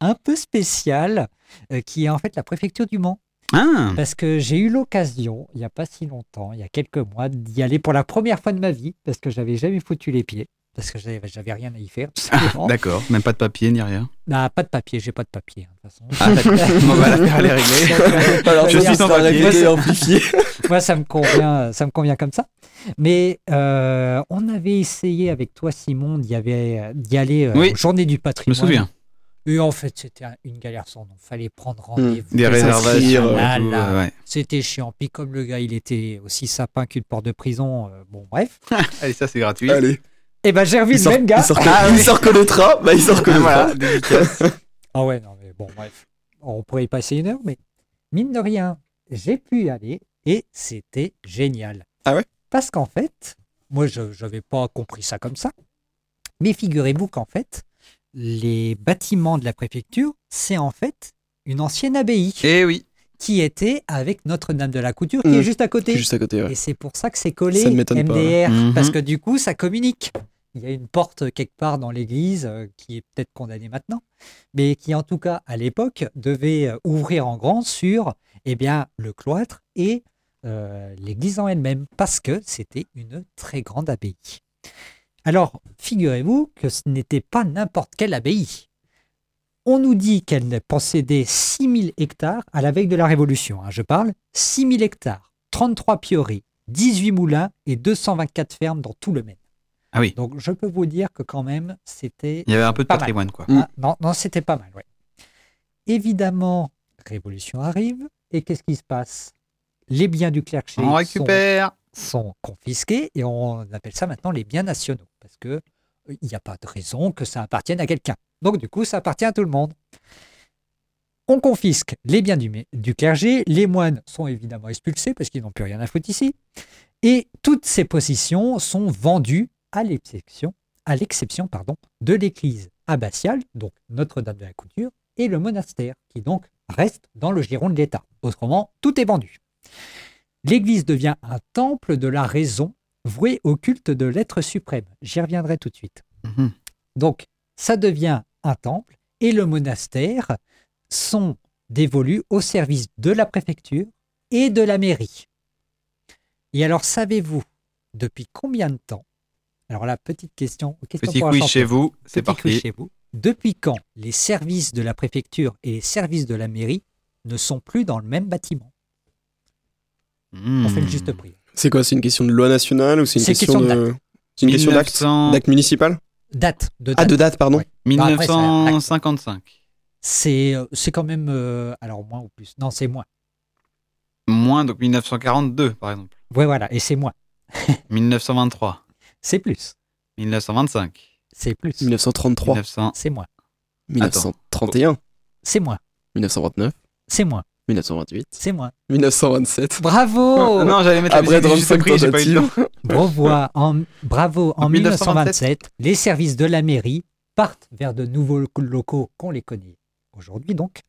un peu spécial euh, qui est en fait la préfecture du Mans. Ah, Parce que j'ai eu l'occasion, il n'y a pas si longtemps, il y a quelques mois, d'y aller pour la première fois de ma vie, parce que j'avais jamais foutu les pieds, parce que j'avais rien à y faire, simplement. d'accord. Même pas de papier ni rien. Ah, pas de papier, j'ai pas de papier, hein, de toute façon. Ah, d'accord. Bon, bah, l'affaire, est réglée. Alors, Je suis sans papier. répété et amplifié. moi, ça me convient, ça me convient comme ça. Mais euh, on avait essayé avec toi, Simon, d'y avait- d'y aller euh, Oui. aux Journées du Je me patrimoine. souviens. Et en fait, c'était un- une galère sans nom. Fallait prendre Hmm. rendez-vous. Des réservations. euh, ouais. C'était chiant. Puis comme le gars, il était aussi sapin qu'une porte de prison. euh, bon, bref. Allez, ça c'est gratuit. Allez, Et ben, j'ai revu il le s'en même gars. il s'en reconna- Ah, il oui. s'en reconnaîtra. Bah, il s'en Ah, reconnaîtra. voilà, dédicace. Ah ouais, non, mais bon, bref. On pourrait y passer une heure, mais mine de rien, j'ai pu y aller et c'était génial. Ah ouais? Parce qu'en fait, moi, je n'avais pas compris ça comme ça. Mais figurez-vous qu'en fait, les bâtiments de la préfecture, c'est en fait une ancienne abbaye Eh oui. Qui était avec Notre-Dame de la Couture, qui Mmh. est juste à côté. Juste à côté, ouais. Et c'est pour ça que c'est collé Ça ne m'étonne pas, MDR, Mhm. parce que du coup, ça communique. Il y a une porte quelque part dans l'église euh, qui est peut-être condamnée maintenant, mais qui en tout cas à l'époque devait euh, ouvrir en grand sur eh bien, le cloître et euh, l'église en elle-même, parce que c'était une très grande abbaye. Alors, figurez-vous que ce n'était pas n'importe quelle abbaye. On nous dit qu'elle possédait 6000 hectares à la veille de la Révolution. hein, je parle 6000 hectares, 33 prieurés, 18 moulins et 224 fermes dans tout le Maine. Ah oui. Donc je peux vous dire que quand même, c'était... Il y avait un peu de mal. patrimoine, quoi. Ah, non, non, c'était pas mal, ouais. Évidemment, Révolution arrive, et qu'est-ce qui se passe? Les biens du clergé On sont, récupère. sont confisqués, et on appelle ça maintenant les biens nationaux, parce que euh, il n'y a pas de raison que ça appartienne à quelqu'un. Donc du coup, ça appartient à tout le monde. On confisque les biens du, clergé, les moines sont évidemment expulsés parce qu'ils n'ont plus rien à foutre ici, et toutes ces possessions sont vendues à l'exception, à l'exception pardon, de l'église abbatiale, donc Notre-Dame de la Couture, et le monastère, qui donc reste dans le giron de l'État. Autrement, tout est vendu. L'église devient un temple de la raison voué au culte de l'être suprême. J'y reviendrai tout de suite. Mhm. Donc, ça devient un temple et le monastère sont dévolus au service de la préfecture et de la mairie. Et alors, savez-vous depuis combien de temps Alors là, petite question. question Petit quiz chez vous, c'est parti. chez vous. Depuis quand les services de la préfecture et les services de la mairie ne sont plus dans le même bâtiment? On fait le Hmm. juste prix. C'est quoi C'est une question de loi nationale ou c'est une question question de. C'est une question d'acte 1900 D'acte municipal? Date de Ah, date. de date, pardon. Ouais. Bah, après, c'est un acte. 1955. C'est euh, c'est quand même euh, alors moins ou plus. Non, c'est moins. Moins, donc 1942, par exemple. Ouais, voilà, et c'est moins. 1923. C'est plus. 1925. C'est plus. 1933. 1900. C'est moins. 1931. C'est moins. 1929. C'est moins. 1928. C'est moins. 1927. Bravo. non, j'allais mettre la Après musique juste 35 prix, j'ai pas eu le temps. Bravo, en, bravo. En En 1927, les services de la mairie partent vers de nouveaux locaux qu'on les connaît aujourd'hui, donc,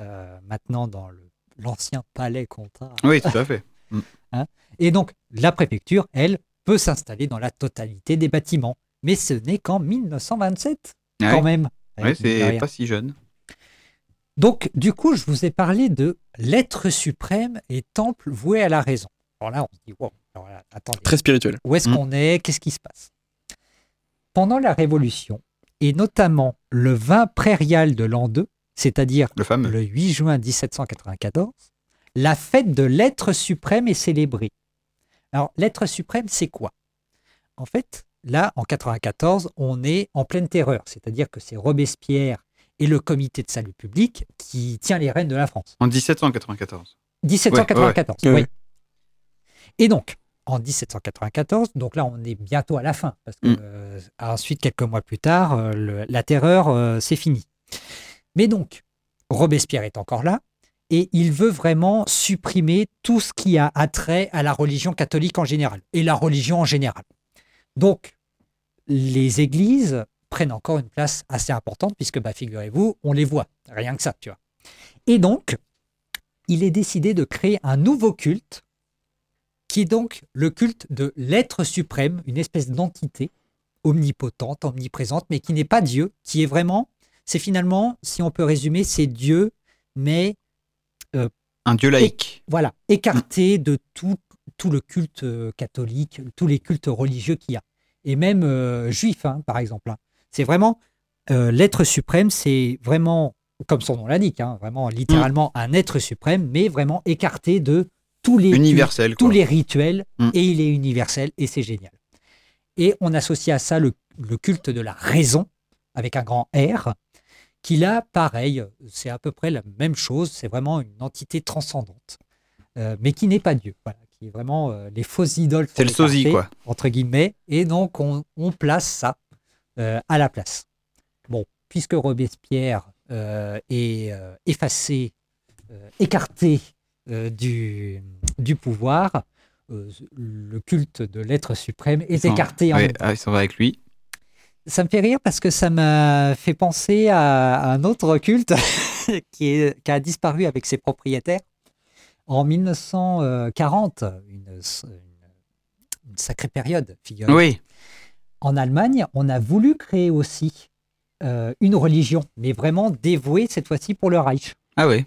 euh, maintenant dans le- l'ancien palais comptable. Oui, tout à fait. Et donc, la préfecture, elle, peut s'installer dans la totalité des bâtiments. Mais ce n'est qu'en 1927, Ah quand oui. même. De c'est pas si jeune. Donc, du coup, je vous ai parlé de l'être suprême et temple voué à la raison. Alors là, on se dit, wow, alors là, attendez, Très spirituel. où est-ce Mm. qu'on est? Qu'est-ce qui se passe? Pendant la Révolution, et notamment le vin prairial de l'an 2, c'est-à-dire Le le 8 juin 1794, la fête de l'être suprême est célébrée. Alors, l'être suprême, c'est quoi? En fait, là, en 94, on est en pleine terreur, c'est-à-dire que c'est Robespierre et le comité de salut public qui tient les rênes de la France. En 1794. 1794, Ouais, ouais. oui. Et donc, en 1794, donc là, on est bientôt à la fin, parce que Mm. euh, ensuite, quelques mois plus tard, euh, le- la terreur, euh, c'est fini. Mais donc, Robespierre est encore là, et il veut vraiment supprimer tout ce qui a attrait à la religion catholique en général, et la religion en général. Donc, les églises prennent encore une place assez importante, puisque, bah, figurez-vous, on les voit, rien que ça, tu vois. Et donc, il est décidé de créer un nouveau culte, qui est donc le culte de l'être suprême, une espèce d'entité omnipotente, omniprésente, mais qui n'est pas Dieu, qui est vraiment, c'est finalement, si on peut résumer, c'est Dieu, mais Un dieu laïque. voilà, écarté de tout, tout le culte euh, catholique, tous les cultes religieux qu'il y a. Et même euh, juif, hein, par exemple. hein. C'est vraiment euh, l'être suprême, c'est vraiment, comme son nom l'indique, hein, vraiment littéralement un être suprême, mais vraiment écarté de tous les Universel. tous quoi. les rituels, Mm. et il est universel, et c'est génial. Et on associe à ça le, le culte de la raison, avec un grand R, qui là, pareil, c'est à peu près la même chose, c'est vraiment une entité transcendante, euh, mais qui n'est pas Dieu, voilà, qui est vraiment euh, les fausses idoles. C'est le sosie, quoi. Entre guillemets, et donc on, on place ça à la place. Bon, puisque Robespierre euh, est euh, effacé, euh, écarté euh, du, du pouvoir, euh, le culte de l'être suprême est Ils sont- écarté en Ouais, ah, il s'en va avec lui. Ça me fait rire parce que ça m'a fait penser à, à un autre culte qui, est- qui a disparu avec ses propriétaires en 1940, une, une- une sacrée période, figurez Oui. En Allemagne, on a voulu créer aussi euh, une religion, mais vraiment dévouée cette fois-ci pour le Reich. Ah ouais.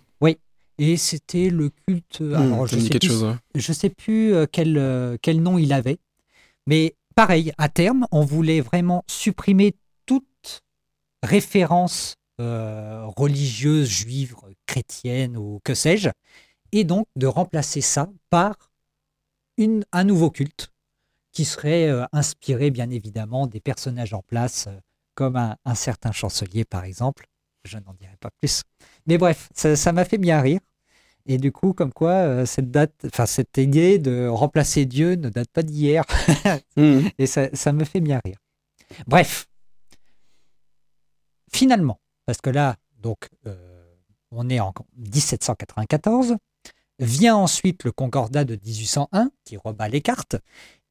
Et c'était le culte. Hmm, alors, je dit sais quelque plus chose. ouais. je sais plus euh, quel, euh, quel nom il avait, mais pareil, à terme, on voulait vraiment supprimer toute référence euh, religieuse, juive, chrétienne ou que sais-je, et donc de remplacer ça par une, un nouveau culte qui serait euh, inspiré bien évidemment des personnages en place, euh, comme un, un certain chancelier par exemple. Je n'en dirai pas plus. Mais bref, ça m'a fait bien rire. Et du coup, comme quoi, euh, cette date, enfin cette idée de remplacer Dieu ne date pas d'hier. Mhm. Et ça, ça me fait bien rire. Bref, finalement, parce que là, donc, euh, on est en 1794, vient ensuite le Concordat de 1801 qui rebat les cartes,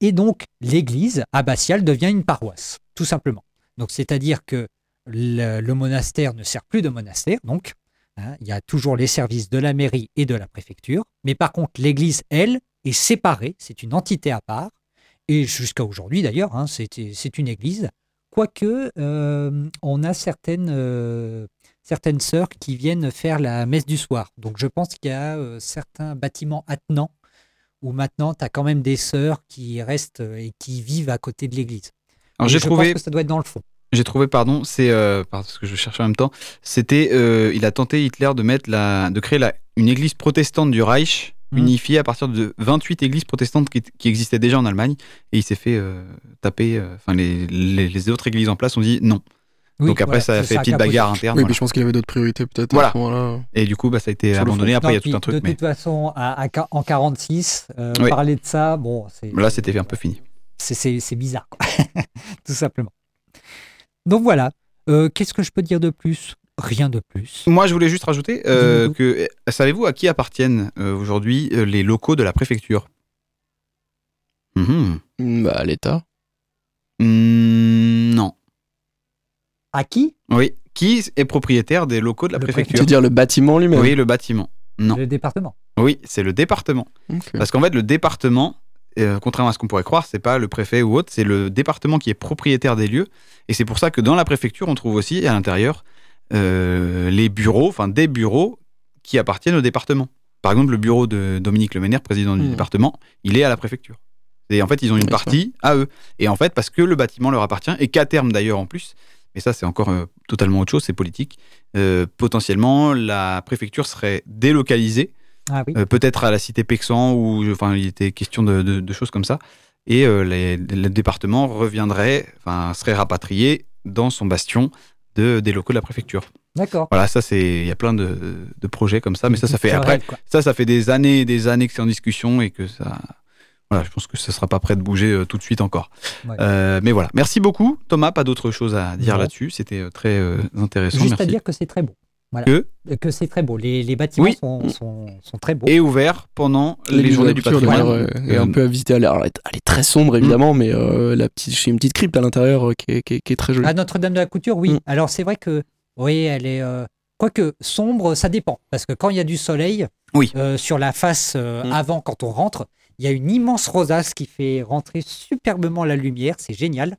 et donc l'église abbatiale devient une paroisse, tout simplement. Donc, c'est-à-dire que le, monastère ne sert plus de monastère, donc hein, il y a toujours les services de la mairie et de la préfecture, mais par contre, l'église, elle, est séparée, c'est une entité à part, et jusqu'à aujourd'hui d'ailleurs, hein, c'est c'est une église. Quoique, euh, on a certaines, euh, certaines sœurs qui viennent faire la messe du soir. Donc je pense qu'il y a euh, certains bâtiments attenants où maintenant tu as quand même des sœurs qui restent euh, et qui vivent à côté de l'église. Alors j'ai je trouvé, pense que ça doit être dans le fond. j'ai trouvé, pardon, c'est euh, parce que je cherchais en même temps. C'était, euh, il a tenté Hitler de mettre la, de créer la, une église protestante du Reich Mhm. unifiée à partir de 28 églises protestantes qui, qui existaient déjà en Allemagne et il s'est fait taper. Enfin, les, les, les autres églises en place ont dit non. Oui, Donc après, voilà, ça a fait petite capoté. bagarre interne. Oui, voilà. mais je pense qu'il y avait d'autres priorités peut-être Voilà. à. Et du coup, bah, ça a été Sur abandonné. Après, il y a tout un truc, de mais toute façon, à, à- en 46, euh, Oui. parler de ça, bon, c'est là, c'était un peu fini. c'est- bizarre, quoi. tout simplement. Donc voilà. Euh, Qu'est-ce que je peux dire de plus? Rien de plus. Moi, je voulais juste rajouter euh, que euh, savez-vous à qui appartiennent euh, aujourd'hui les locaux de la préfecture? Mhm. Hmm, Bah, l'État. Mm, Non. À qui Oui. Qui est propriétaire des locaux de la Le Tu préfecture veux dire le bâtiment lui-même Oui, le bâtiment. Non. Le département. Oui, c'est le département. Parce qu'en fait, le département, euh, contrairement à ce qu'on pourrait croire, c'est pas le préfet ou autre, c'est le département qui est propriétaire des lieux. Et c'est pour ça que dans la préfecture, on trouve aussi à l'intérieur euh, les bureaux, enfin des bureaux qui appartiennent au département. Par exemple, le bureau de Dominique Leménaire, président du Hmm. département, il est à la préfecture. Et en fait, ils ont une Oui, partie à eux. Et en fait, parce que le bâtiment leur appartient, et qu'à terme d'ailleurs en plus, mais ça c'est encore euh, totalement autre chose, c'est politique, euh, potentiellement la préfecture serait délocalisée Ah oui. euh, peut-être à la cité Pexan, où enfin, il était question de, de- de choses comme ça. Et les- le département reviendrait, enfin, serait rapatrié dans son bastion de, des locaux de la préfecture. D'accord. Voilà, ça c'est, il y a plein de, de projets comme ça, mais ça, ça fait après, ça, ça fait des années et des années que c'est en discussion et que ça, voilà, je pense que ça sera pas prêt de bouger euh, tout de suite encore. Ouais. Euh, mais voilà, merci beaucoup Thomas, pas d'autre chose à dire là-dessus, c'était euh, très euh, intéressant. Juste merci. à dire que c'est très beau. Voilà. Que Que c'est très beau. Les, les bâtiments Oui. sont, sont, sont très beaux. et ouvert pendant les, journées du patrimoine. d'ailleurs, euh, est Euh, un peu à visiter. Alors, elle est, elle est très sombre évidemment, mais euh, la petite, j'ai une petite crypte à l'intérieur euh, qui, est, qui est- qui est très jolie. À Notre-Dame de la Couture, oui. Mm. Alors c'est vrai que, oui, elle est. euh, Quoique sombre, ça dépend. Parce que quand il y a du soleil, Oui. euh, sur la face euh, Mm. avant, quand on rentre, il y a une immense rosace qui fait rentrer superbement la lumière. C'est génial.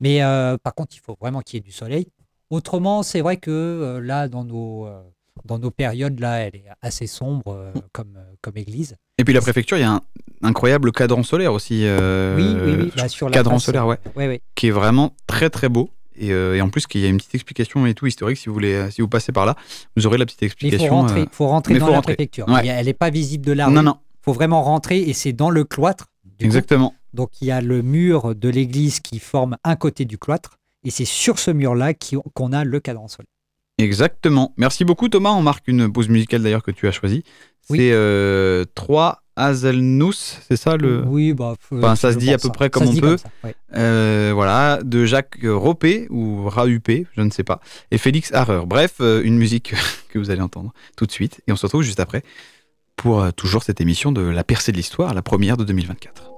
Mais euh, par contre, il faut vraiment qu'il y ait du soleil. Autrement, c'est vrai que euh, là, dans nos, euh, dans nos périodes, là, elle est assez sombre euh, comme, comme église. Et puis la préfecture, il y a un incroyable cadran solaire aussi. oui, oui, oui. bah, sur la cadran face, solaire, ouais, qui est vraiment très très beau. Et, euh, et en plus, qu'il y a une petite explication et tout historique. Si vous voulez, si vous passez par là, vous aurez la petite Mais il explication. faut rentrer, euh, faut rentrer mais dans faut la rentrer. préfecture. Ouais. Elle n'est pas visible de là. Non, non, faut vraiment rentrer et c'est dans le cloître. coup. exactement. Donc il y a le mur de l'église qui forme un côté du cloître et c'est sur ce mur-là qu'on a le cadran solaire. Exactement. Merci beaucoup Thomas. On marque une pause musicale d'ailleurs que tu as choisie. Oui. C'est euh, 3 Hazelnuss, c'est ça le. Oui, bah, Enfin, ça se dit à peu près comme Ça on peut. ça, ouais. Euh, voilà, de Jacques Ropé ou Raupé, je ne sais pas, et Félix Harrer. Bref, euh, une musique que vous allez entendre tout de suite. Et on se retrouve juste après pour euh, toujours cette émission de La percée de l'histoire, la première de 2024.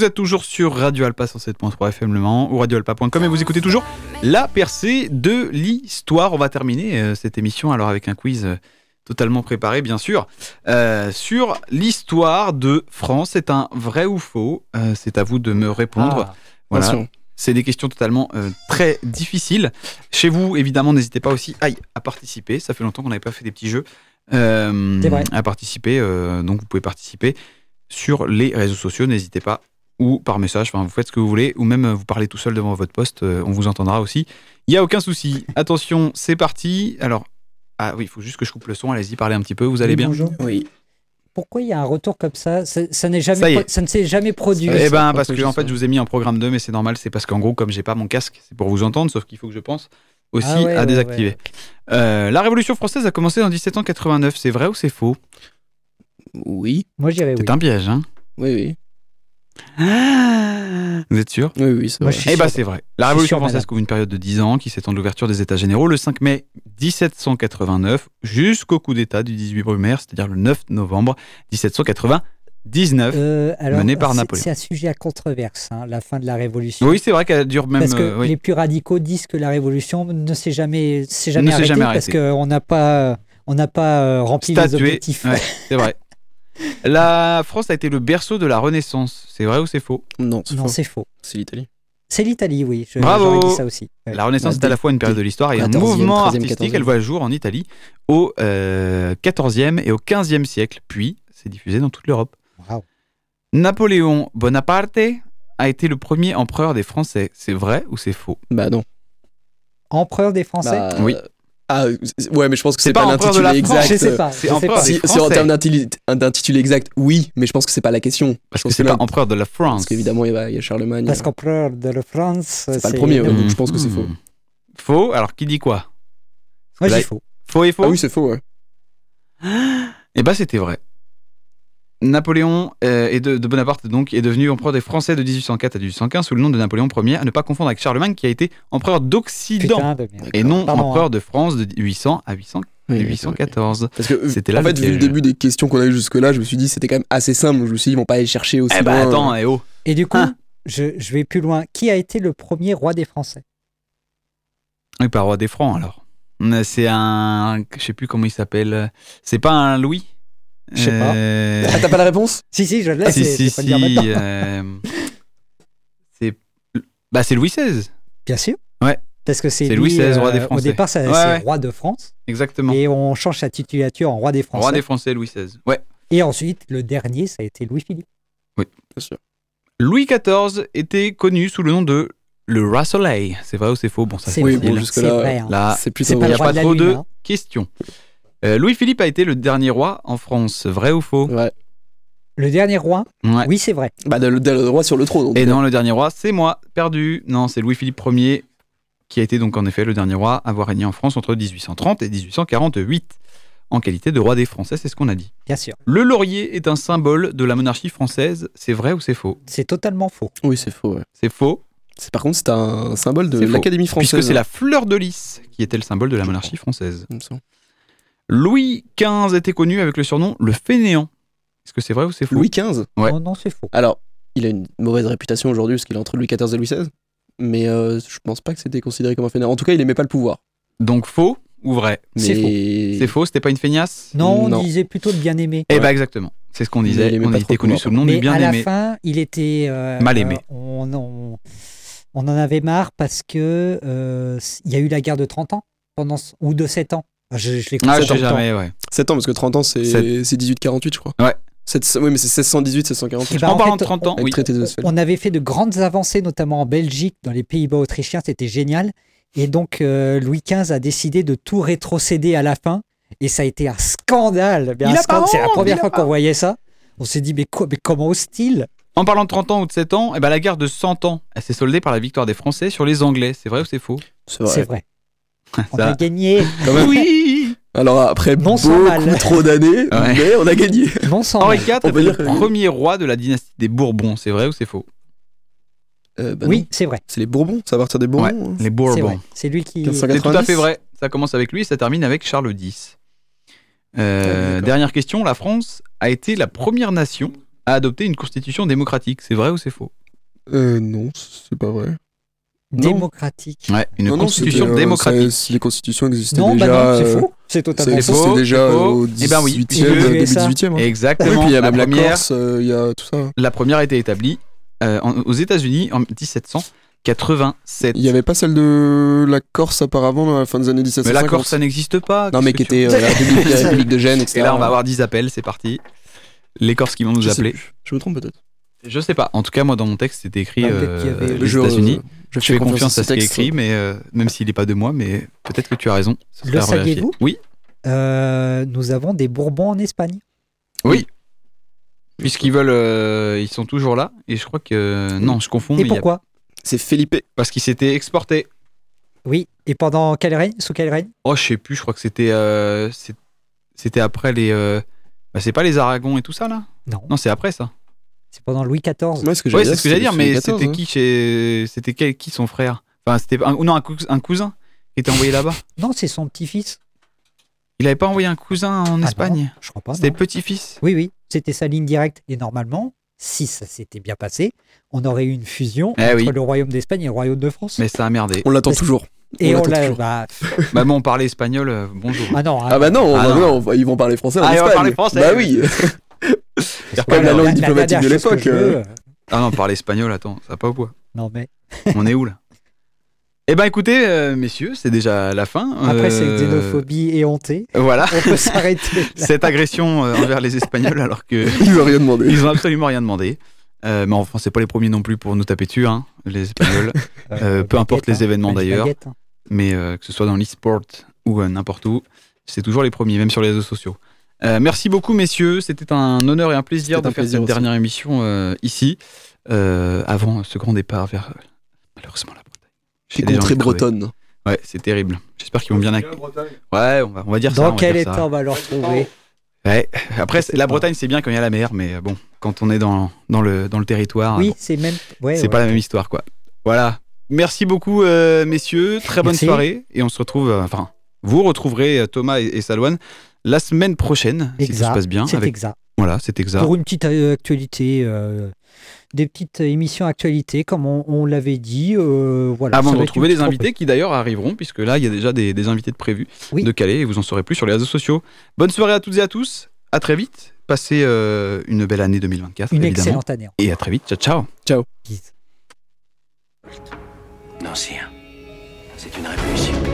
Vous êtes toujours sur Radio Alpa 107.3 FM Le Mans ou radioalpa.com et vous écoutez toujours la percée de l'histoire. On va terminer euh, cette émission alors avec un quiz euh, totalement préparé bien sûr euh, sur l'histoire de France. C'est un vrai ou faux C'est à vous de me répondre. Ah, Voilà. Attention. C'est des questions totalement euh, très difficiles. Chez vous, évidemment, n'hésitez pas aussi aïe, à participer. Ça fait longtemps qu'on n'avait pas fait des petits jeux. Euh, vrai. À participer. euh, donc, vous pouvez participer sur les réseaux sociaux. N'hésitez pas. Ou par message. Enfin, vous faites ce que vous voulez. Ou même euh, vous parlez tout seul devant votre poste. euh, on vous entendra aussi. Il n'y a aucun souci. Attention, c'est parti. Alors, ah oui, il faut juste que je coupe le son. Allez-y, parlez un petit peu. Vous allez oui, bien bonjour. Oui. pourquoi il y a un retour comme ça? Ça, ça n'est jamais, ça ne s'est jamais produit. Eh ben, parce que en fait, je vous ai mis en programme 2, mais c'est normal, c'est parce qu'en gros, comme j'ai pas mon casque, c'est pour vous entendre, sauf qu'il faut que je pense aussi Ah ouais, à ouais, désactiver. ouais. Euh, la Révolution française a commencé en 1789, c'est vrai ou c'est faux? Oui, Moi, je dirais oui. C'est un piège, hein oui, oui. Vous êtes sûr? Oui, oui, c'est vrai. Eh sûr. c'est vrai. La Révolution sûr, française couvre une période de 10 ans qui s'étend de l'ouverture des États généraux le 5 mai 1789 jusqu'au coup d'État du 18 brumaire, c'est-à-dire le 9 novembre 1799. Euh, alors, mené par c'est- Napoléon. C'est un sujet à controverse, hein, la fin de la Révolution. oui, c'est vrai qu'elle dure même. Parce que euh, oui. les plus radicaux disent que la Révolution ne s'est jamais, s'est jamais Ne arrêtée jamais parce arrêtée. qu'on n'a pas, on n'a pas euh, rempli les Statué, objectifs. ouais, c'est vrai. La France a été le berceau de la Renaissance. C'est vrai ou c'est faux? Non, c'est Non, faux. c'est faux. C'est l'Italie. C'est l'Italie, oui. Je- Bravo. J'aurais dit ça aussi. Ouais. La Renaissance Bah, est à la fois une période de l'histoire et un 14e, mouvement 13e, artistique. Elle voit jour en Italie au euh, 14e et au 15e siècle. Puis, c'est diffusé dans toute l'Europe. Napoléon Bonaparte a été le premier empereur des Français. C'est vrai ou c'est faux? Bah non. Empereur des Français? Bah, Oui. Ah, c'est- ouais, mais je pense que C'est c'est pas l'intitulé exact. Je sais pas. c'est je sais empereur Si, si en termes d'intitulé- exact, oui, mais je pense que c'est pas la question. Parce Je que c'est pas empereur de la France. Parce qu'évidemment, il y, a- il y a Charlemagne. Parce qu'empereur de la France, C'est pas le premier, ouais. donc je pense que c'est faux. Hmm. Faux? Alors, qui dit quoi? Moi, j'ai faux. Faux et faux? Ah oui, c'est faux, ouais. Eh ben, c'était vrai. Napoléon euh, est de, de Bonaparte donc est devenu empereur des Français de 1804 à 1815 sous le nom de Napoléon Ier, à ne pas confondre avec Charlemagne qui a été empereur d'Occident et non Pardon, empereur hein. de France de 800 à 800 Oui, 814. Parce que, C'était là en fait, vu le début des questions qu'on a eues jusque-là, je me suis dit c'était quand même assez simple. Je me suis dit, ils vont pas aller chercher aussi Eh ben loin. attends, eh oh. Et du coup, Ah. je, je vais plus loin. Qui a été le premier roi des Français? Oui, pas roi des Francs alors. Euh, C'est un, je sais plus comment il s'appelle. C'est pas un Louis? Je sais pas. Euh, Ah, t'as pas la réponse? Si, si, je l'ai. Ah, si c'est- si si. maintenant. euh, C'est, bah c'est Louis XVI. Bien sûr. Ouais. Parce que c'est Louis XVI, roi des euh, Au Français. départ, ça- Ouais, c'est ouais. roi de France. Exactement. Et on change sa titulature en roi des Français. Roi des Français, Louis XVI. Ouais. Et ensuite, le dernier, ça a été Louis-Philippe. Bien sûr. Louis XIV était connu sous le nom de le Roi Soleil. C'est vrai ou c'est faux? Bon, ça C'est Oui, vrai. bon, jusque C'est là, vrai. hein. Là, c'est C'est plutôt il n'y a pas de trop Lune, de hein. questions. Euh, Louis-Philippe a été le dernier roi en France. Vrai ou faux? Ouais. Le dernier roi? Ouais. Oui, c'est vrai. Bah, le, le roi sur le trône. Et cas. non, le dernier roi, c'est moi, perdu. Non, c'est Louis-Philippe Ier qui a été donc en effet le dernier roi à avoir régné en France entre 1830 et 1848 en qualité de roi des Français, c'est ce qu'on a dit. Bien sûr. Le laurier est un symbole de la monarchie française, c'est vrai ou c'est faux? C'est totalement faux. Oui, c'est faux. ouais. C'est faux, C'est par contre, c'est un symbole de l'Académie française. puisque c'est la fleur de lys qui était le symbole de la monarchie française. Louis XV était connu avec le surnom le fainéant. Est-ce que c'est vrai ou c'est faux? Louis XV. Ouais. Non, non, c'est faux. Alors, il a une mauvaise réputation aujourd'hui parce qu'il est entre Louis XIV et Louis XVI. Mais euh, je pense pas que c'était considéré comme un fainéant. En tout cas, il aimait pas le pouvoir. Donc faux ou vrai? C'est Mais... C'est faux, c'était pas une feignasse? Non, on Non. disait plutôt de bien aimé. Eh Ouais. ben exactement, c'est ce qu'on disait. il On était le connu sous le nom Mais du bien à la aimé. fin, il était euh, Mal aimé. euh, on, on, on en avait marre parce que euh, il y a eu la guerre de 30 ans pendant ou de 7 ans. Je, je l'ai Ah, je sais même temps. jamais, ouais. 7 ans, parce que 30 ans, c'est Sept. c'est 1848, je crois. Ouais. Sept- oui, mais c'est 1618, 1648. Eh ben, en en parlant de 30 ans, oui. Westphalie. On avait fait de grandes avancées, notamment en Belgique, dans les Pays-Bas autrichiens, c'était génial. Et donc euh, Louis XV a décidé de tout rétrocéder à la fin, et ça a été un scandale. Mais un Il a scandale. pas C'est la première fois pas qu'on voyait ça. On s'est dit mais, quoi, mais comment ose-t-il En parlant de 30 ans ou de 7 ans, eh ben, la guerre de 100 ans, elle s'est soldée par la victoire des Français sur les Anglais. C'est vrai ou c'est faux? C'est vrai. C'est vrai. On Ça- a gagné. Oui Alors après Non beaucoup trop d'années, Ouais. mais on a gagné. Non sans Henri. IV On peut le dire premier roi de la dynastie des Bourbons. C'est vrai ou c'est faux? Euh, bah Oui, c'est vrai. C'est les Bourbons, c'est à partir des Bourbons. Ouais. hein. Les Bourbons. C'est lui qui. 1550. C'est tout à 90. fait vrai. Ça commence avec lui et ça termine avec Charles X. Euh, d'accord. dernière question. La France a été la première nation à adopter une constitution démocratique. C'est vrai ou c'est faux? Euh, non, c'est pas vrai. Non. démocratique. Ouais, une Non, constitution démocratique. ça- les constitutions existaient Non, bah déjà. non, c'est euh, faux. C'est totalement faux. C'était déjà c'est faux. au Eh ben oui, 18e. 18e. hein. Exactement. Il y a la, même la première, Corse, euh, il y a tout ça. la première a été établie euh, en- aux États-Unis en 1787. Il y avait pas celle de la Corse apparemment dans la fin des années Mais 1750. la Corse, ça n'existe pas. Non, mais qui était euh, la République, la République de Gênes, etc. Et là, on va avoir 10 appels, c'est parti. Les Corses qui vont nous Je sais appeler. plus. Je me trompe peut-être. Je sais pas. En tout cas, moi, dans mon texte, c'était écrit Ah, qu'il y euh, les Je- États-Unis. Je, Je fais confiance à ce qui est écrit, mais euh, même s'il n'est pas de moi, mais peut-être que tu as raison. Le saviez-vous Oui. Euh, nous avons des Bourbons en Espagne. Oui. Puisqu'ils veulent, euh, ils sont toujours là. Et je crois que non, je confonds. mais Et a- pourquoi? C'est Felipe. Parce qu'ils s'étaient exportés. Oui. Et pendant quel règne? Sous quel règne? Oh, je sais plus. Je crois que c'était, euh, c'est- c'était après les. euh, Bah, c'est pas les Aragons et tout ça là? Non. Non, c'est après ça. C'est pendant Louis XIV. Ouais, ce que Ouais, j'allais c'est ce que j'allais dire. c'est Mais c'était hein. qui chez, c'était quel- qui son frère? Enfin, c'était un, non un, cous- un cousin qui était envoyé là-bas? Non, c'est son petit-fils. Il avait pas envoyé un cousin en Ah Espagne? non, je crois pas. C'était non. petit-fils? Oui, oui. C'était sa ligne directe. Et normalement, si ça s'était bien passé, on aurait eu une fusion Eh entre oui. le royaume d'Espagne et le royaume de France. Mais ça a merdé. On l'attend Parce- toujours. et on on l'attend l'a. toujours. Bah, bah bon, on parlait espagnol. euh, bonjour. ah non, Ah bah non, Ah bah non. non, ils vont parler français en Ah, ils vont Espagne. parler français. Bah oui. C'est comme la langue diplomatique de l'époque, euh. Ah non, parler espagnol. Attends, ça va pas ou quoi? Non, mais On est où là? Eh ben écoutez, euh, messieurs, c'est déjà la fin. après, c'est Euh, xénophobie éhontée. Voilà, On peut s'arrêter. cette agression euh, envers les Espagnols alors que Ils ont rien demandé. ils ont absolument rien demandé. Euh, mais enfin, c'est pas les premiers non plus pour nous taper dessus, hein, les Espagnols. Euh, peu importe les hein. événements, d'ailleurs. hein. mais euh, que ce soit dans l'e-sport ou euh, n'importe où, c'est toujours les premiers, même sur les réseaux sociaux. Euh, merci beaucoup, messieurs. C'était un honneur et un plaisir de faire plaisir cette aussi. dernière émission euh, ici, euh, avant ce grand départ vers euh, malheureusement la Bretagne. Des J'ai déjà contrées bretonnes. Ouais, c'est terrible. J'espère qu'ils vont bien accueillir. Ouais, on va, on va dire ça. on Dans va quel dire ça. état on va le retrouver Ouais. Après, la. Bretagne, c'est bien quand il y a la mer, mais bon, quand on est dans, dans, le, dans le territoire, Oui, bon, c'est même. ouais, c'est ouais. pas la même histoire, quoi. Voilà. Merci beaucoup, euh, messieurs. Très bonne Merci. soirée. Et on se retrouve, euh, enfin, vous retrouverez Thomas et, et Salouane la semaine prochaine, si tout se passe bien. C'est Avec... exact. Voilà, c'est exact. Pour une petite euh, actualité, euh, des petites émissions actualité, comme on, on l'avait dit. euh, voilà, Avant ça de retrouver petite invités qui d'ailleurs arriveront, puisque là, il y a déjà des, des invités de prévus Oui. de Calais et vous en saurez plus sur les réseaux sociaux. Bonne soirée à toutes et à tous. À très vite. Passez euh, une belle année 2024, Une évidemment. excellente année. Et à très vite. Ciao, ciao. Bisous. Non. C'est une révolution.